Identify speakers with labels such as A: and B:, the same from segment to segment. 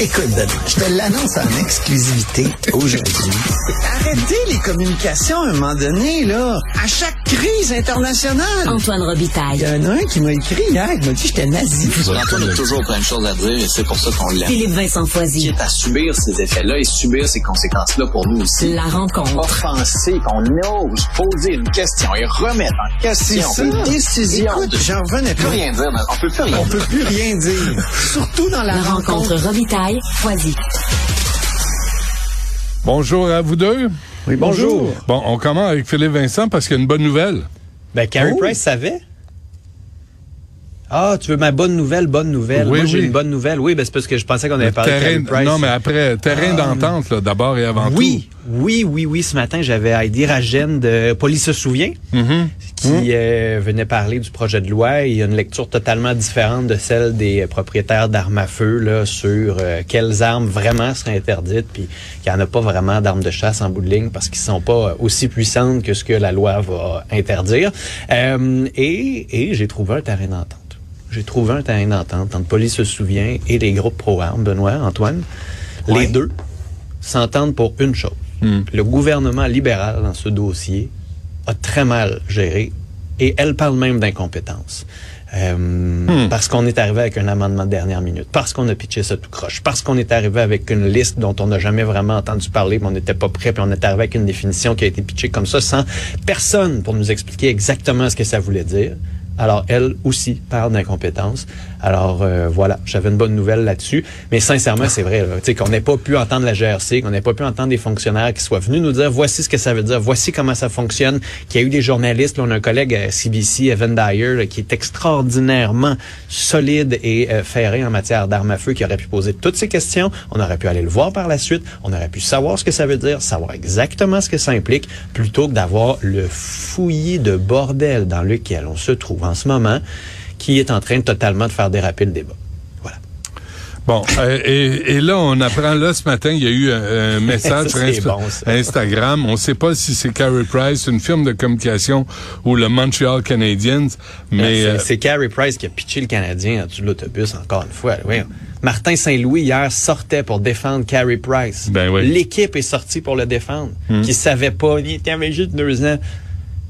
A: Écoute, je te l'annonce en exclusivité aujourd'hui. Arrêtez les communications à un moment donné, là. À chaque crise internationale.
B: Antoine
A: Il y
B: Robitaille.
A: en a un qui m'a écrit hier, qui m'a dit que j'étais nazi.
C: Antoine a toujours plein de choses à dire et c'est pour ça qu'on l'aime.
B: Philippe Vincent Foisy.
C: Quitte à subir ces effets-là et subir ces conséquences-là pour nous aussi.
B: La rencontre.
C: Offenser, qu'on ose poser une question et remettre en question
A: ça.
C: des décisions.
A: Écoute, j'en revenais
C: plus rien dire, on peut plus rien
A: On
C: dire.
A: peut plus rien dire. Surtout dans la,
B: La rencontre Robitaille. Foisy.
D: Bonjour à vous deux.
A: Oui, bonjour.
D: Bon, on commence avec Philippe Vincent parce qu'il y a une bonne nouvelle.
E: Ben, Carrie
A: Oh.
E: Price savait. Ah, tu veux ma bonne nouvelle, bonne nouvelle.
D: Oui,
E: Moi, j'ai
D: oui.
E: une bonne nouvelle. Oui, ben, c'est parce que je pensais qu'on avait parlé de
D: Terrain,
E: Carrie Price.
D: non, mais après, terrain d'entente, là, d'abord et avant
E: Oui, oui, oui, oui. Ce matin, j'avais Heidi Ragène de Police se souvient,
D: tout. Mhm.
E: qui euh, venait parler du projet de loi. Il y a une lecture totalement différente de celle des euh, propriétaires d'armes à feu là, sur euh, quelles armes vraiment seraient interdites, puis qu'il n'y en a pas vraiment d'armes de chasse en bout de ligne parce qu'ils sont pas aussi puissantes que ce que la loi va interdire. Euh, et et j'ai trouvé un terrain d'entente. J'ai trouvé un terrain d'entente entre Police se souvient et les groupes pro-armes, Benoît, Antoine. Les deux s'entendent pour une chose. Le gouvernement libéral dans ce dossier a très mal géré et elle parle même d'incompétence. Euh, Parce qu'on est arrivé avec un amendement de dernière minute, parce qu'on a pitché ça tout croche, parce qu'on est arrivé avec une liste dont on n'a jamais vraiment entendu parler, mais on n'était pas prêt, puis on est arrivé avec une définition qui a été pitchée comme ça sans personne pour nous expliquer exactement ce que ça voulait dire. Alors, elle aussi parle d'incompétence. Alors, euh, voilà, j'avais une bonne nouvelle là-dessus. Mais sincèrement, c'est vrai, là, qu'on n'ait pas pu entendre la GRC, qu'on n'ait pas pu entendre des fonctionnaires qui soient venus nous dire voici ce que ça veut dire, voici comment ça fonctionne, qu'il y a eu des journalistes. Là, on a un collègue à CBC, Evan Dyer, là, qui est extraordinairement solide et euh, ferré en matière d'armes à feu, qui aurait pu poser toutes ces questions. On aurait pu aller le voir par la suite. On aurait pu savoir ce que ça veut dire, savoir exactement ce que ça implique, plutôt que d'avoir le fouillis de bordel dans lequel on se trouve en ce moment, qui est en train totalement de faire déraper le débat. Voilà.
D: Bon, euh, et, et là, on apprend là ce matin, il y a eu un, un message
E: Ça,
D: sur
E: bon.
D: Instagram. On ne sait pas si c'est Carrie Price, une firme de communication ou le Montreal Canadiens, mais
E: C'est-
D: euh,
E: c'est Carey Price qui a pitché le Canadien en dessous de l'autobus encore une fois. Oui. Martin Saint-Louis hier sortait pour défendre Carey Price.
D: Ben oui.
E: L'équipe est sortie pour le défendre.
D: Hmm.
E: Qui savait pas, il était avait juste deux ans.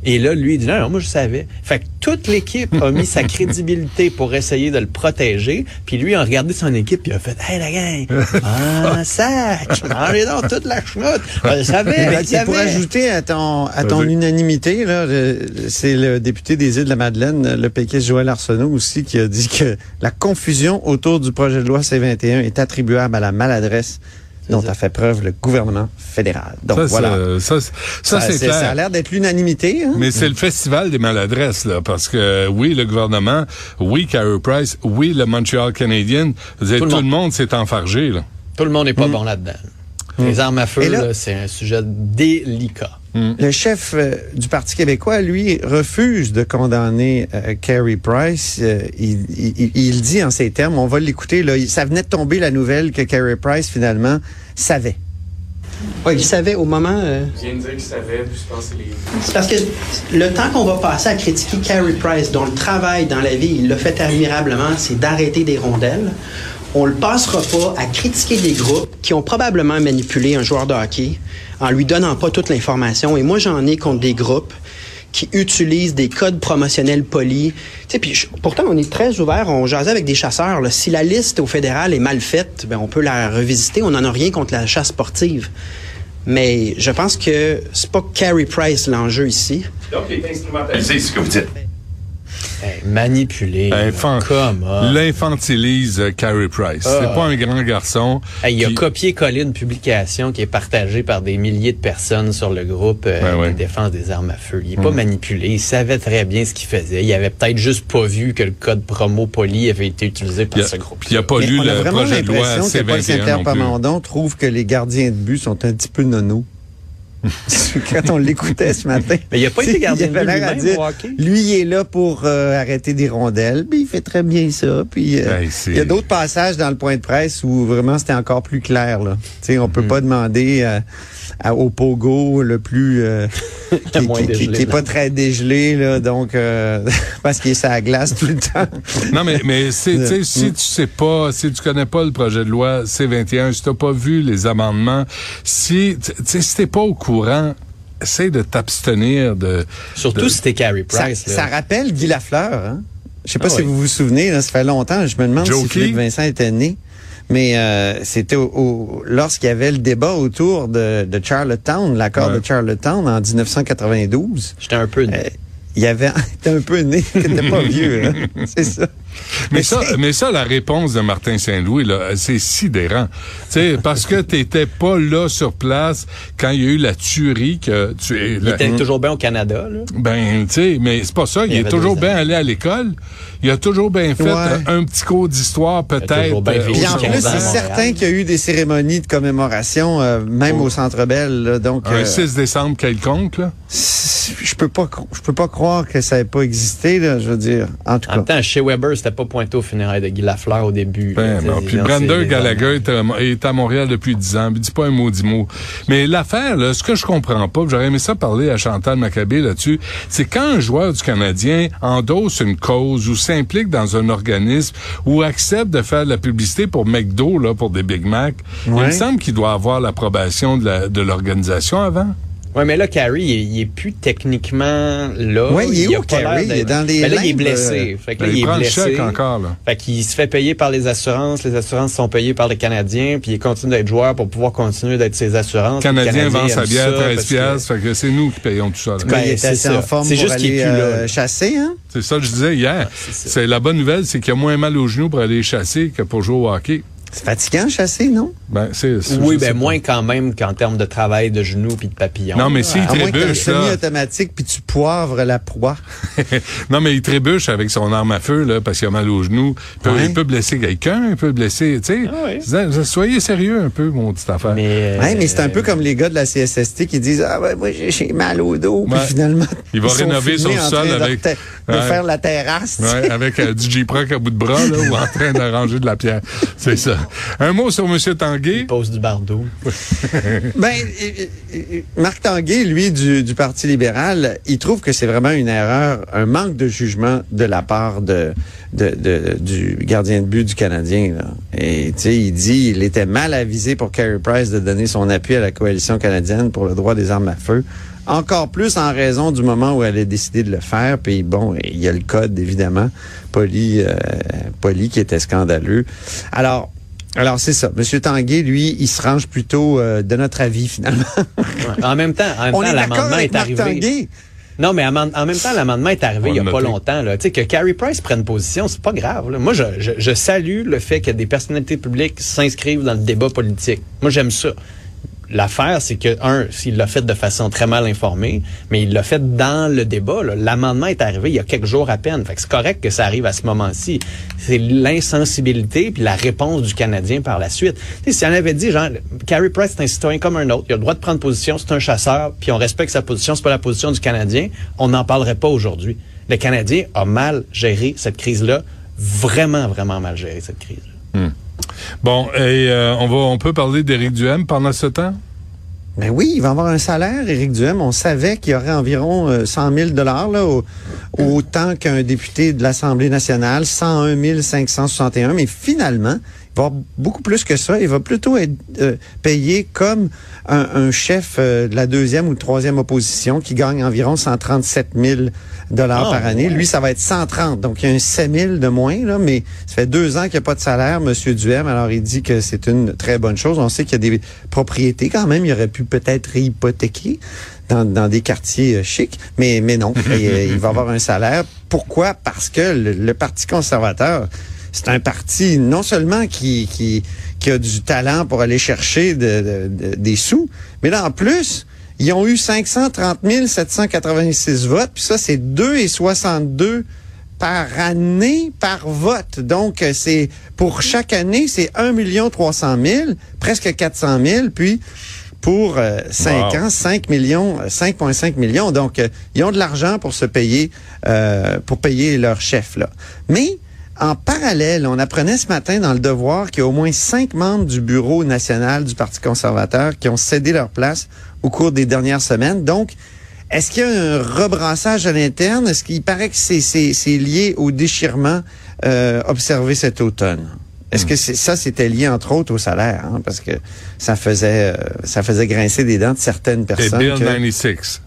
E: Et là, lui, il dit non, non, moi je savais. Fait que toute l'équipe a mis sa crédibilité pour essayer de le protéger. Puis lui, a regardé son équipe, puis il a fait Hey la gang, ah sac, mangez donc toute la chenoute. Je le savais, je le
A: tiens, pour
E: savais.
A: ajouter à ton, à ton unanimité, là, c'est le député des îles de la Madeleine, le péquiste Joël Arsenault aussi, qui a dit que la confusion autour du projet de loi C-21 est attribuable à la maladresse dont
E: ça.
A: a fait preuve le gouvernement fédéral. Donc
D: ça,
A: voilà.
D: ça, ça, ça, c'est
A: c'est-
D: clair.
A: ça a l'air d'être l'unanimité. Hein?
D: Mais c'est le festival des maladresses, là, parce que oui, le gouvernement, oui, Carey Price, oui, le Montreal savez,
E: Tout
D: tout,
E: le
D: monde s'est enfargé, là.
E: Tout le monde n'est pas bon là-dedans. Les armes à feu, c'est un sujet délicat.
A: Le chef euh, du Parti québécois, lui, refuse de condamner euh, Carey Price. Euh, il, il- il dit en ces termes, on va l'écouter, là, ça venait de tomber la nouvelle que Carey Price, finalement, savait.
F: Oui, il savait au moment. euh,
G: Je viens de dire qu'il savait, puis je pense que c'est les.
F: c'est parce que le temps qu'on va passer à critiquer Carey Price, dont le travail dans la vie, il l'a fait admirablement, c'est d'arrêter des rondelles. On le passera pas à critiquer des groupes qui ont probablement manipulé un joueur de hockey en lui donnant pas toute l'information. Et moi, j'en ai contre des groupes qui utilisent des codes promotionnels polis. Tu pourtant, on est très ouvert. On jasait avec des chasseurs. là. Si la liste au fédéral est mal faite, ben, on peut la revisiter. On n'en a rien contre la chasse sportive. Mais je pense que c'est pas Carey Price l'enjeu ici.
G: Donc, il ce que vous dites.
E: Hey, manipulé.
D: Infant-
E: Comment?
D: L'infantilise euh, Carey Price. C'est
E: Ah.
D: pas un grand garçon.
E: Hey, il a copié-collé une publication qui est partagée par des milliers de personnes sur le groupe euh,
D: Ben ouais.
E: de défense des armes à feu. Il est pas manipulé. Il savait très bien ce qu'il faisait. Il avait peut-être juste pas vu que le code promo poli avait été utilisé par
D: a,
E: ce groupe.
D: il a pas
A: Mais
D: lu
A: on a
D: le
A: vraiment
D: projet de loi
A: que Paul
D: C-21
A: Saint-Pierre trouve que les gardiens de but sont un petit peu nono. quand on l'écoutait ce matin.
E: Mais il a pas été
A: Tu
E: gardien
A: il
E: de lui-même
A: dire. Lui, il est là pour euh, arrêter des rondelles. Puis il fait très bien ça. Puis euh, il y a d'autres passages dans le point de presse où vraiment c'était encore plus clair. Là. Tu on
E: Mm.
A: peut pas demander euh, à- au pogo le plus euh, qui,
E: moins
A: qui- qui-
E: dégelé,
A: qui est
E: là.
A: pas très dégelé là, donc euh, parce qu'il est sur la glace tout le temps.
D: Non, mais, mais c'est, tu si tu sais pas, si tu connais pas le projet de loi C21, si t'as pas vu les amendements, si, tu sais, si t'es pas au courant, essaie de t'abstenir de...
E: Surtout
D: de-
E: si t'es
A: Ça,
E: Price.
A: ça rappelle Guy Lafleur. Hein? Je sais pas
E: Ah
A: si
E: oui.
A: vous vous souvenez, là, ça fait longtemps. Je me demande
D: Joe
A: si
D: Key?
A: Philippe Vincent était né. Mais euh, c'était au, au- lorsqu'il y avait le débat autour de, de Charlottetown, l'accord
D: Ouais.
A: de Charlottetown en 1992.
E: J'étais un peu...
A: Euh, il y avait, t'es un peu né, t'étais pas vieux, hein? c'est ça.
D: Mais
A: Mais
D: ça, mais ça, la réponse de Martin Saint-Louis, là, c'est sidérant. Tu sais, parce que t'étais pas là sur place quand il y a eu la tuerie que tu es.
E: Il était toujours bien au Canada, là.
D: Ben, tu sais, mais c'est pas ça. Il,
E: Il
D: est toujours bien allé à l'école. Il a toujours bien fait
A: Ouais.
D: un, un petit cours d'histoire, peut-être.
E: toujours bien
D: euh,
E: vécu
A: Puis en plus, c'est certain qu'il y a eu des cérémonies de commémoration, euh, même
D: Oh.
A: au Centre Bell. là. donc,
D: un
A: euh,
D: 6 décembre quelconque, là?
A: je peux pas, je peux pas croire que ça n'ait pas existé. Là, je veux dire, en tout
E: En même
A: cas.
E: temps, chez Weber, c'était pas pointé au funérailles de Guy Lafleur au début.
D: Ben,
E: sais,
D: Puis
E: c'est-
D: Gallagher est à, est à Montréal depuis 10 ans. Puis dis pas un maudit mot. Mais l'affaire, là, ce que je comprends pas, j'aurais aimé ça parler à Chantal Maccabé là-dessus, c'est quand un joueur du Canadien endosse une cause ou s'implique dans un organisme ou accepte de faire de la publicité pour McDo, là, pour des Big Mac, il me semble qu'il doit avoir l'approbation de la- de l'organisation avant.
E: Ouais, mais là, Carey, il, est- il est plus techniquement là.
A: Ouais, il est où,
E: d'être-
A: Il est dans les
E: Ben là, il est blessé.
A: euh,
E: Fait que là,
D: Ben,
E: il
D: il
E: est
D: prend le chèque encore, là.
E: Fait qu'il se fait payer par les assurances. Les assurances sont payées par les Canadiens. Puis il continue d'être joueur pour pouvoir continuer d'être ses assurances.
D: Le Canadien
E: Puis le
D: vend sa bière
E: ça
D: 13
E: parce que-
D: piastres, fait que c'est nous qui payons tout ça. là.
A: Quand
E: Ben,
A: il était en forme
E: C'est
A: pour
E: juste qu'il
A: aller
E: est plus là,
A: euh, chasser, hein?
D: C'est ça que je disais hier.
E: c'est ça.
D: c'est la bonne nouvelle, c'est qu'il y a moins mal aux genoux pour aller chasser que pour jouer au hockey.
A: C'est fatigant chasser, non?
D: Ben, c'est,
E: Oui, ben
D: pas.
E: moins quand même qu'en termes de travail de genoux puis de papillons.
D: Non, mais s'il
A: à moins que tu
D: trébuche, là.
A: semi-automatique puis tu poivres la proie.
D: non, mais il trébuche avec son arme à feu, là, parce qu'il a mal aux genoux. Il peut,
A: Ouais.
D: il peut blesser quelqu'un, il peut blesser, tu sais.
E: Ah ouais.
D: Soyez sérieux un peu, mon petit affaire.
E: Mais, euh,
A: Ouais, mais c'est un peu comme les gars de la CSST qui disent Ah ouais, moi j'ai- mal au dos. Puis
D: Ouais.
A: finalement,
D: Il va
A: ils sont
D: rénover son sol
A: de
D: avec-
A: de
D: Ouais.
A: faire la terrasse.
D: Ouais, avec euh, du J-Proc à bout de bras, là, ou en train d'arranger de la pierre. C'est ça. Un mot sur M. Tanguay.
E: il pose du bardeau.
A: Ben, Marc Tanguay, lui, du, du Parti libéral, il trouve que c'est vraiment une erreur, un manque de jugement de la part de, de, de- du gardien de but du Canadien. Là. Et tu sais, il dit il était mal avisé pour Carey Price de donner son appui à la coalition canadienne pour le droit des armes à feu. Encore plus en raison du moment où elle a décidé de le faire. Puis bon, il y a le code, évidemment, poli, euh, poli qui était scandaleux. Alors, alors c'est ça. Monsieur Tanguay, lui, il se range plutôt euh, de notre avis, finalement.
E: En même temps, en même
A: On
E: temps,
A: est d'accord
E: l'amendement est arrivé.
A: Tanguay.
E: Non, mais en, même temps, l'amendement est arrivé il y a pas longtemps. Là. Tu sais, que Carey Price prenne position, c'est pas grave. là. Moi, je, je, je salue le fait que des personnalités publiques s'inscrivent dans le débat politique. Moi, j'aime ça. L'affaire, c'est que, un, s'il l'a fait de façon très mal informée, mais il l'a fait dans le débat. L'amendement est arrivé il y a quelques jours à peine. Fait que c'est correct que ça arrive à ce moment-ci. C'est l'insensibilité puis la réponse du Canadien par la suite. Si on avait dit, genre, Carey Price c'est un citoyen comme un autre, il a le droit de prendre position, c'est un chasseur, puis on respecte sa position, c'est pas la position du Canadien, on n'en parlerait pas aujourd'hui. Le Canadien a mal géré cette crise-là, vraiment, vraiment mal géré cette crise-là.
D: Bon, et euh, on peut parler d'Éric Duhem pendant ce temps?
A: Ben oui, il va avoir un salaire, Éric Duhem. On savait qu'il y aurait environ euh, 100 000 dollars, autant qu'un député de l'Assemblée nationale, 101 561. Mais finalement, va beaucoup plus que ça. Il va plutôt être euh, payé comme un, un chef euh, de la deuxième ou troisième opposition qui gagne environ 137 000 dollars
E: Ah,
A: par année.
E: ouais.
A: Lui, ça va être 130. Donc, il y a un 7 000 de moins, là, mais ça fait deux ans qu'il n'y a pas de salaire, Monsieur Duhem. Alors, il dit que c'est une très bonne chose. On sait qu'il y a des propriétés quand même. Il aurait pu peut-être réhypothéquer dans, dans des quartiers euh, chics, mais, mais non. Euh, il va avoir un salaire. Pourquoi? Parce que le, le Parti conservateur, c'est un parti non seulement qui, qui, qui a du talent pour aller chercher de- de- de- des sous, mais là, en plus, ils ont eu 530 786 votes, puis ça, c'est 2,62 par année par vote. Donc, euh, c'est pour chaque année, c'est 1 300 000, presque 400 000, puis pour euh, 5
D: Wow.
A: ans, 5 millions, euh, 5,5 millions. Donc, euh, ils ont de l'argent pour se payer, euh, pour payer leur chef, là. Mais, en parallèle, on apprenait ce matin dans le Devoir qu'il y a au moins cinq membres du bureau national du Parti conservateur qui ont cédé leur place au cours des dernières semaines. Donc, est-ce qu'il y a un rebrassage à l'interne? Est-ce qu'il paraît que c'est, c'est, c'est lié au déchirement euh, observé cet automne? Est-ce que c'est, ça, c'était lié entre autres au salaire? hein? parce que ça faisait, euh, ça faisait grincer des dents de certaines
D: Et
A: personnes.
D: Bill
A: que-
D: 96.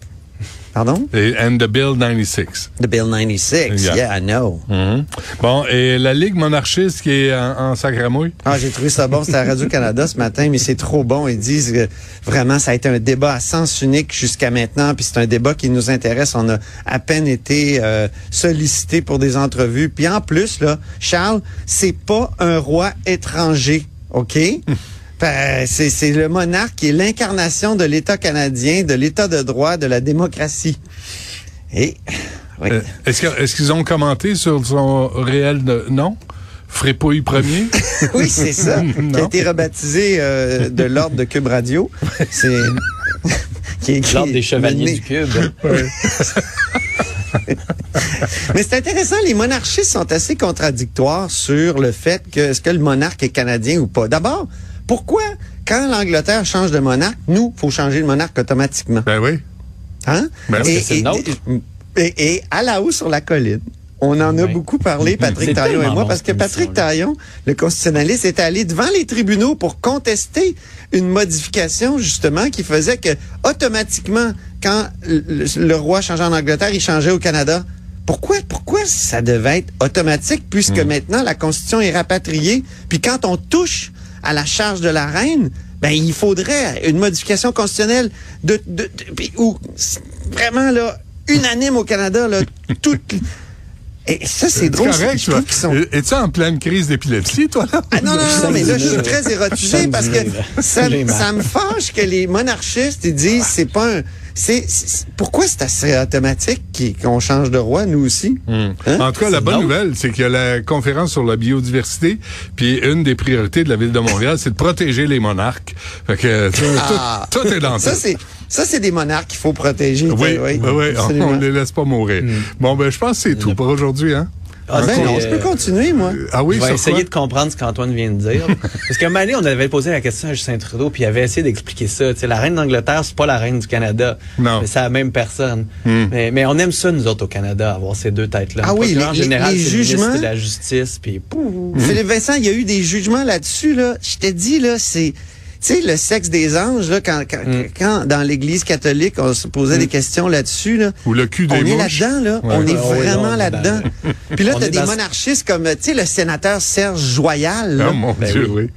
A: Pardon?
D: Et, and the Bill 96.
A: The Bill 96.
D: Yeah.
A: Yeah, I know.
D: Mhm. Bon, et la Ligue monarchiste qui est en, en sacramouille?
A: Ah, j'ai trouvé ça bon. C'était à Radio-Canada ce matin, mais c'est trop bon. Ils disent que vraiment, ça a été un débat à sens unique jusqu'à maintenant, puis c'est un débat qui nous intéresse. On a à peine été euh, sollicité pour des entrevues. Puis en plus, là, Charles, c'est pas un roi étranger, OK? Ben, c'est c'est le monarque qui est l'incarnation de l'État canadien, de l'État de droit, de la démocratie. Et, oui.
D: Euh, Est-ce qu'ils ont commenté sur son réel nom? Frépouille premier?
A: Oui, c'est ça. qui a été rebaptisé euh, de l'ordre de Cube Radio. C'est qui est- qui
E: L'ordre des chevaliers
A: mené-
E: du cube.
A: Mais c'est intéressant, les monarchistes sont assez contradictoires sur le fait que est-ce que le monarque est canadien ou pas. D'abord, pourquoi quand l'Angleterre change de monarque, nous, faut changer de monarque automatiquement?
D: ben oui.
A: Hein?
D: Ben,
A: et,
E: c'est le
A: et-
E: nôtre.
A: et- et à la haut sur la colline. On en a beaucoup parlé, Patrick
E: C'est
A: Taillon et moi,
E: bon,
A: parce que Patrick. Taillon, le constitutionnaliste, est allé devant les tribunaux pour contester une modification, justement, qui faisait que, automatiquement, quand le, le roi changeait en Angleterre, il changeait au Canada. Pourquoi, pourquoi ça devait être automatique, puisque maintenant la Constitution est rapatriée, puis quand on touche à la charge de la reine, ben il faudrait une modification constitutionnelle de, de, c'est vraiment là unanime au Canada là toute et ça c'est drôle
D: correct,
A: qu'ils sont
D: toi. Es-tu en pleine crise d'épilepsie, toi, là?
A: ah non, non, non, mais là, je suis très érotisé parce que ça me fâche que les monarchistes, ils disent, c'est pas un, c'est, pourquoi c'est assez automatique qu'on change de roi, nous aussi? Hein?
D: En tout cas, la bonne nouvelle, c'est qu'il y a la conférence sur la biodiversité, puis une des priorités de la ville de Montréal, c'est de protéger les monarques. Fait que tout,
A: Ah.
D: tout- tout est dans
A: Ça,
D: ça.
A: c'est, ça, c'est des monarques qu'il faut protéger.
D: Oui, oui, oui, on ne les laisse pas mourir. Bon, ben, je pense que c'est tout pour aujourd'hui, hein?
E: Ah,
A: Ben
E: c'est,
A: non, je peux
E: euh,
A: continuer, moi.
D: Ah oui,
E: je vais essayer
D: quoi?
E: de comprendre ce qu'Antoine vient de dire. Parce qu'à un moment donné, on avait posé la question à Justin Trudeau, puis il avait essayé d'expliquer ça. Tu sais, la reine d'Angleterre, c'est pas la reine du Canada.
D: Non.
E: Mais c'est la même personne. Mais, mais on aime ça, nous autres, au Canada, avoir ces deux têtes-là.
A: Ah oui, les- les-
E: général,
A: les
E: c'est le ministre
A: jugements.
E: de la justice, puis pouf.
A: Philippe Vincent, il y a eu des jugements là-dessus, là. Je t'ai dit, là, c'est, sais, le sexe des anges, là, quand, quand,
E: Mm.
A: quand dans l'Église catholique, on se posait des questions là-dessus, là.
D: Ou le cul des
A: on est là-dedans, là.
D: Ouais.
A: On est
E: Ouais, ouais,
A: vraiment
E: est
A: là-dedans.
E: dans-
A: Puis là, t'as des
E: dans-
A: monarchistes comme, tu sais, le sénateur Serge Joyal, là.
D: Ah, mon
E: Ben
D: Dieu, oui.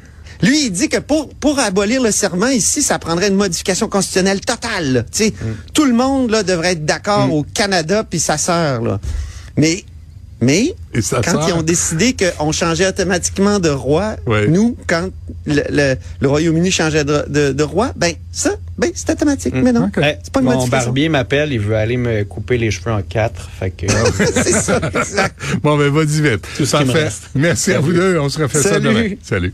A: Lui, il dit que pour, pour abolir le serment ici, ça prendrait une modification constitutionnelle totale. là. Tu sais, Tout le monde là, devrait être d'accord au Canada puis sa sœur. Là. Mais, mais quand ils ont décidé qu'on changeait automatiquement de roi,
D: Ouais.
A: nous, quand le, le- le Royaume-Uni changeait de, de- de roi, ben ça, ben c'est automatique. Mais non, c'est pas une
E: mon barbier m'appelle, il veut aller me couper les cheveux en quatre. Fait que,
A: c'est ça, exact.
D: Bon, ben, vas-y vite.
E: Tout ce qui me.
D: Merci à vous deux. On se refait ça demain. Salut.